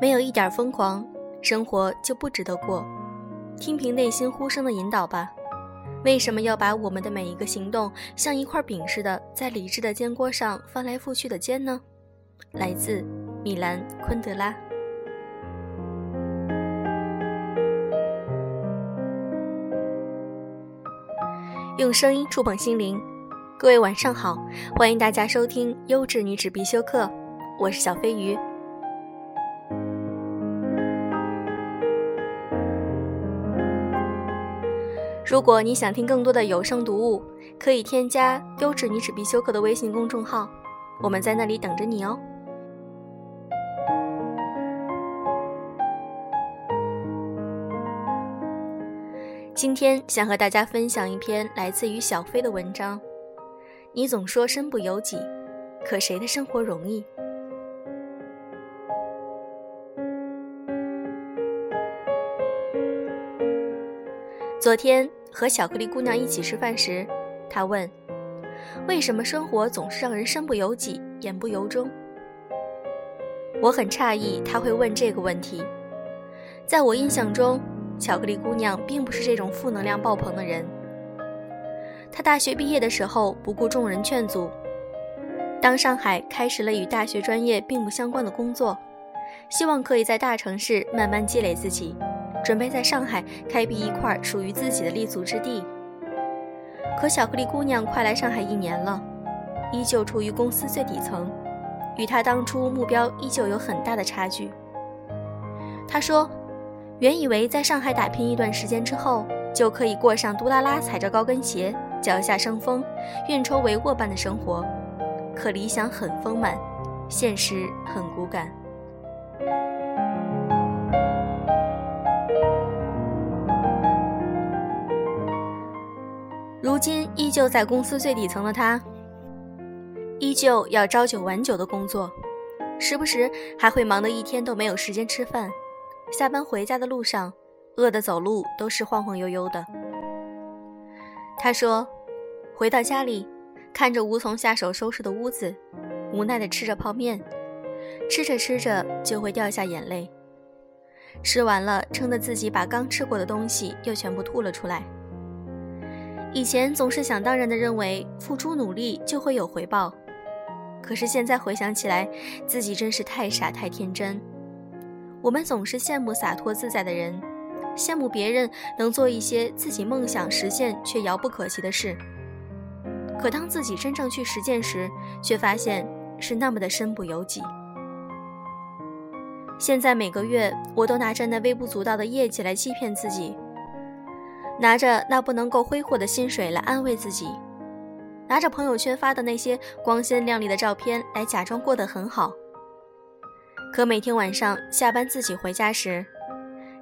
没有一点疯狂，生活就不值得过。听凭内心呼声的引导吧。为什么要把我们的每一个行动像一块饼似的，在理智的煎锅上翻来覆去的煎呢？来自米兰·昆德拉。用声音触碰心灵，各位晚上好，欢迎大家收听优质女子必修课，我是小飞鱼。如果你想听更多的有声读物，可以添加“优质女子必修课”的微信公众号，我们在那里等着你哦。今天想和大家分享一篇来自于小飞的文章。你总说身不由己，可谁的生活容易？昨天和巧克力姑娘一起吃饭时，她问：“为什么生活总是让人身不由己、言不由衷？”我很诧异她会问这个问题。在我印象中，巧克力姑娘并不是这种负能量爆棚的人。她大学毕业的时候不顾众人劝阻，当上海开始了与大学专业并不相关的工作，希望可以在大城市慢慢积累自己。准备在上海开辟一块属于自己的立足之地。可巧克力姑娘快来上海一年了，依旧处于公司最底层，与她当初目标依旧有很大的差距。她说：“原以为在上海打拼一段时间之后，就可以过上杜拉拉踩着高跟鞋、脚下生风、运筹帷幄般的生活，可理想很丰满，现实很骨感。”如今依旧在公司最底层的他，依旧要朝九晚九的工作，时不时还会忙得一天都没有时间吃饭。下班回家的路上，饿得走路都是晃晃悠悠的。他说：“回到家里，看着无从下手收拾的屋子，无奈地吃着泡面，吃着吃着就会掉下眼泪。吃完了，撑得自己把刚吃过的东西又全部吐了出来。”以前总是想当然的认为付出努力就会有回报，可是现在回想起来，自己真是太傻太天真。我们总是羡慕洒脱自在的人，羡慕别人能做一些自己梦想实现却遥不可及的事。可当自己真正去实践时，却发现是那么的身不由己。现在每个月我都拿着那微不足道的业绩来欺骗自己。拿着那不能够挥霍的薪水来安慰自己，拿着朋友圈发的那些光鲜亮丽的照片来假装过得很好。可每天晚上下班自己回家时，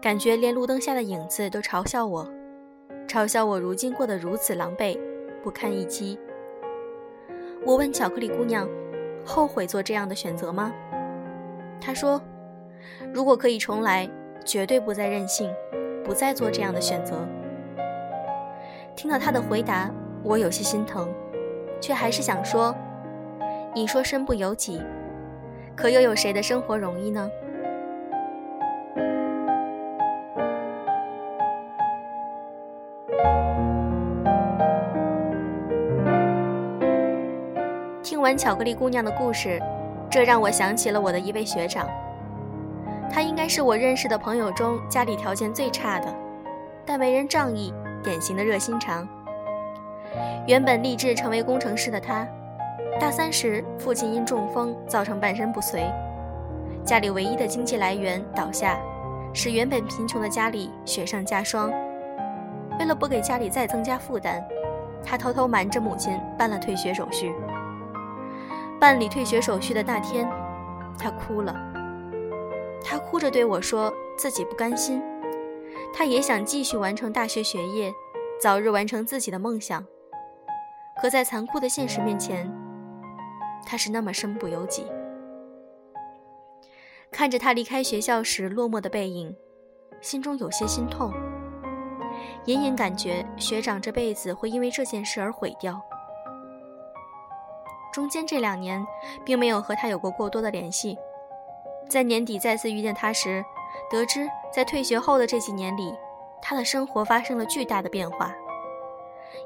感觉连路灯下的影子都嘲笑我，嘲笑我如今过得如此狼狈，不堪一击。我问巧克力姑娘：“后悔做这样的选择吗？”她说：“如果可以重来，绝对不再任性，不再做这样的选择。”听到他的回答，我有些心疼，却还是想说：“你说身不由己，可又有谁的生活容易呢？”听完巧克力姑娘的故事，这让我想起了我的一位学长，他应该是我认识的朋友中家里条件最差的，但为人仗义。典型的热心肠。原本立志成为工程师的他，大三时父亲因中风造成半身不遂，家里唯一的经济来源倒下，使原本贫穷的家里雪上加霜。为了不给家里再增加负担，他偷偷瞒着母亲办了退学手续。办理退学手续的那天，他哭了。他哭着对我说：“自己不甘心。”他也想继续完成大学学业，早日完成自己的梦想。可在残酷的现实面前，他是那么身不由己。看着他离开学校时落寞的背影，心中有些心痛。隐隐感觉学长这辈子会因为这件事而毁掉。中间这两年，并没有和他有过过多的联系。在年底再次遇见他时，得知在退学后的这几年里，他的生活发生了巨大的变化。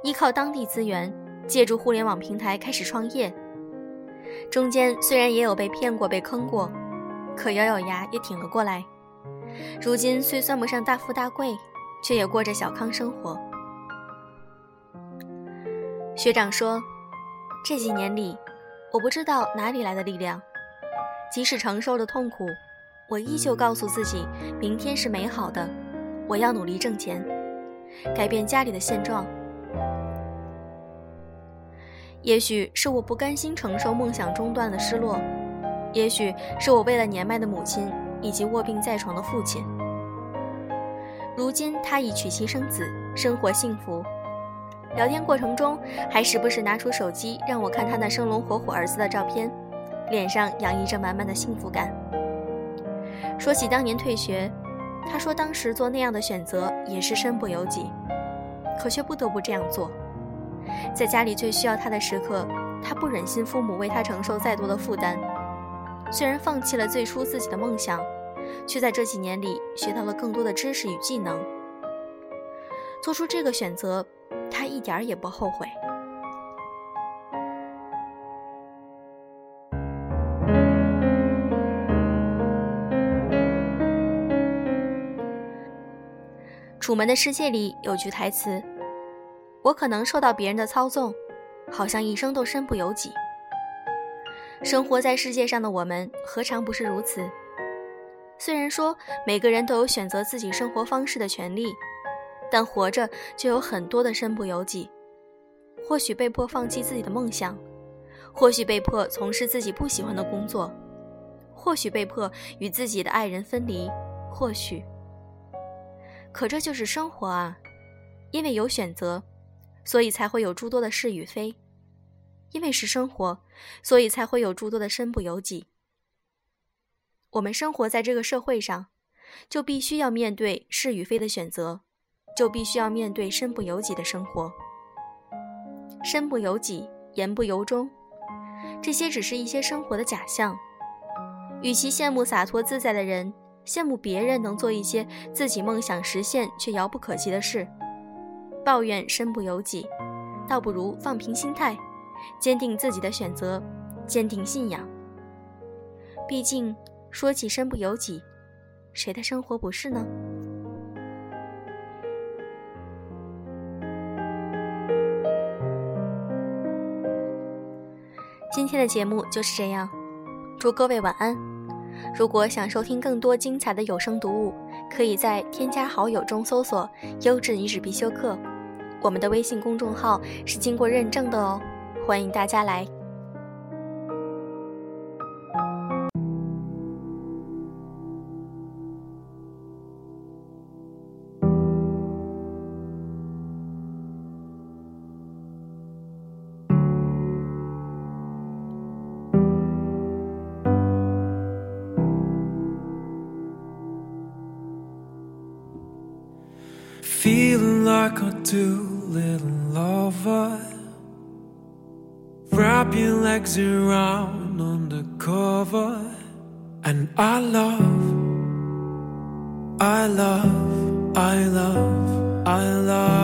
依靠当地资源，借助互联网平台开始创业。中间虽然也有被骗过、被坑过，可咬咬牙也挺了过来。如今虽算不上大富大贵，却也过着小康生活。学长说，这几年里，我不知道哪里来的力量，即使承受了痛苦，我依旧告诉自己，明天是美好的，我要努力挣钱，改变家里的现状。也许是我不甘心承受梦想中断的失落，也许是我为了年迈的母亲以及卧病在床的父亲。如今他已娶妻生子，生活幸福。聊天过程中，还时不时拿出手机让我看他那生龙活虎儿子的照片，脸上洋溢着满满的幸福感。说起当年退学，他说当时做那样的选择也是身不由己，可却不得不这样做。在家里最需要他的时刻，他不忍心父母为他承受再多的负担。虽然放弃了最初自己的梦想，却在这几年里学到了更多的知识与技能。做出这个选择，他一点儿也不后悔。《楚门的世界》里有句台词。我可能受到别人的操纵，好像一生都身不由己。生活在世界上的我们，何尝不是如此？虽然说每个人都有选择自己生活方式的权利，但活着就有很多的身不由己。或许被迫放弃自己的梦想，或许被迫从事自己不喜欢的工作，或许被迫与自己的爱人分离，或许……可这就是生活啊，因为有选择。所以才会有诸多的是与非，因为是生活，所以才会有诸多的身不由己。我们生活在这个社会上，就必须要面对是与非的选择，就必须要面对身不由己的生活。身不由己，言不由衷，这些只是一些生活的假象。与其羡慕洒脱自在的人，羡慕别人能做一些自己梦想实现却遥不可及的事。抱怨身不由己，倒不如放平心态，坚定自己的选择，坚定信仰。毕竟，说起身不由己，谁的生活不是呢？今天的节目就是这样，祝各位晚安。如果想收听更多精彩的有声读物，可以在添加好友中搜索“优质女子必修课”。我们的微信公众号是经过认证的哦，欢迎大家来。Feeling like a two little lover. Wrap your legs around under cover. And I love, I love, I love, I love.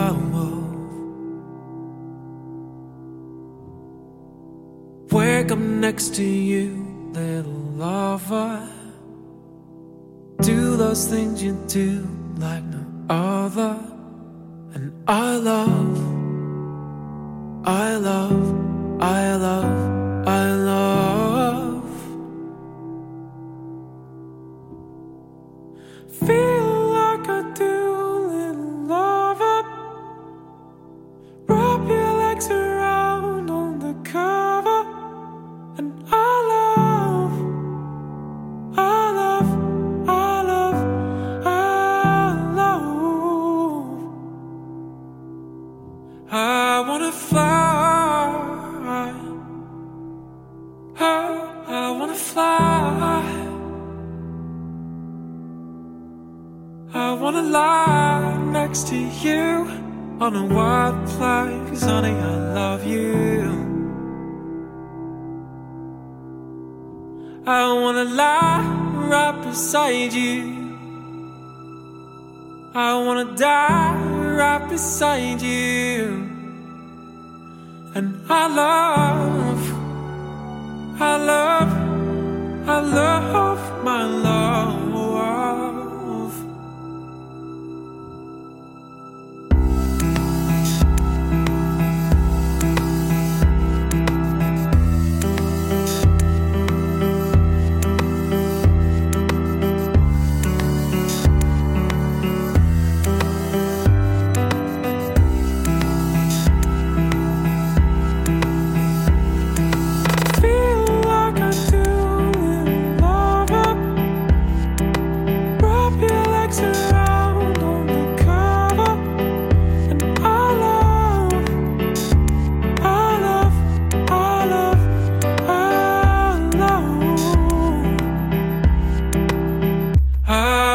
Wake up next to you, little lover. Do those things you do like no other. And I love, I love, wild place, honey. I love you. I wanna lie right beside you. I wanna die right beside you. And I love, I love, I love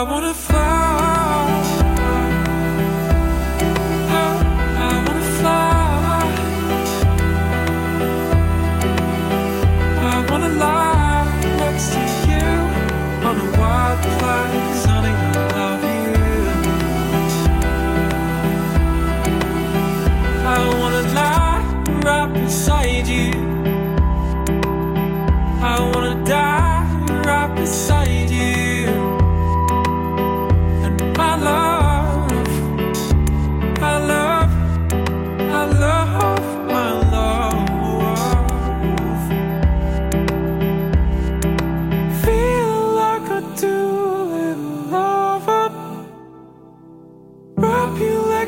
I wanna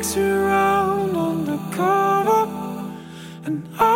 sticks around on the cover, and I.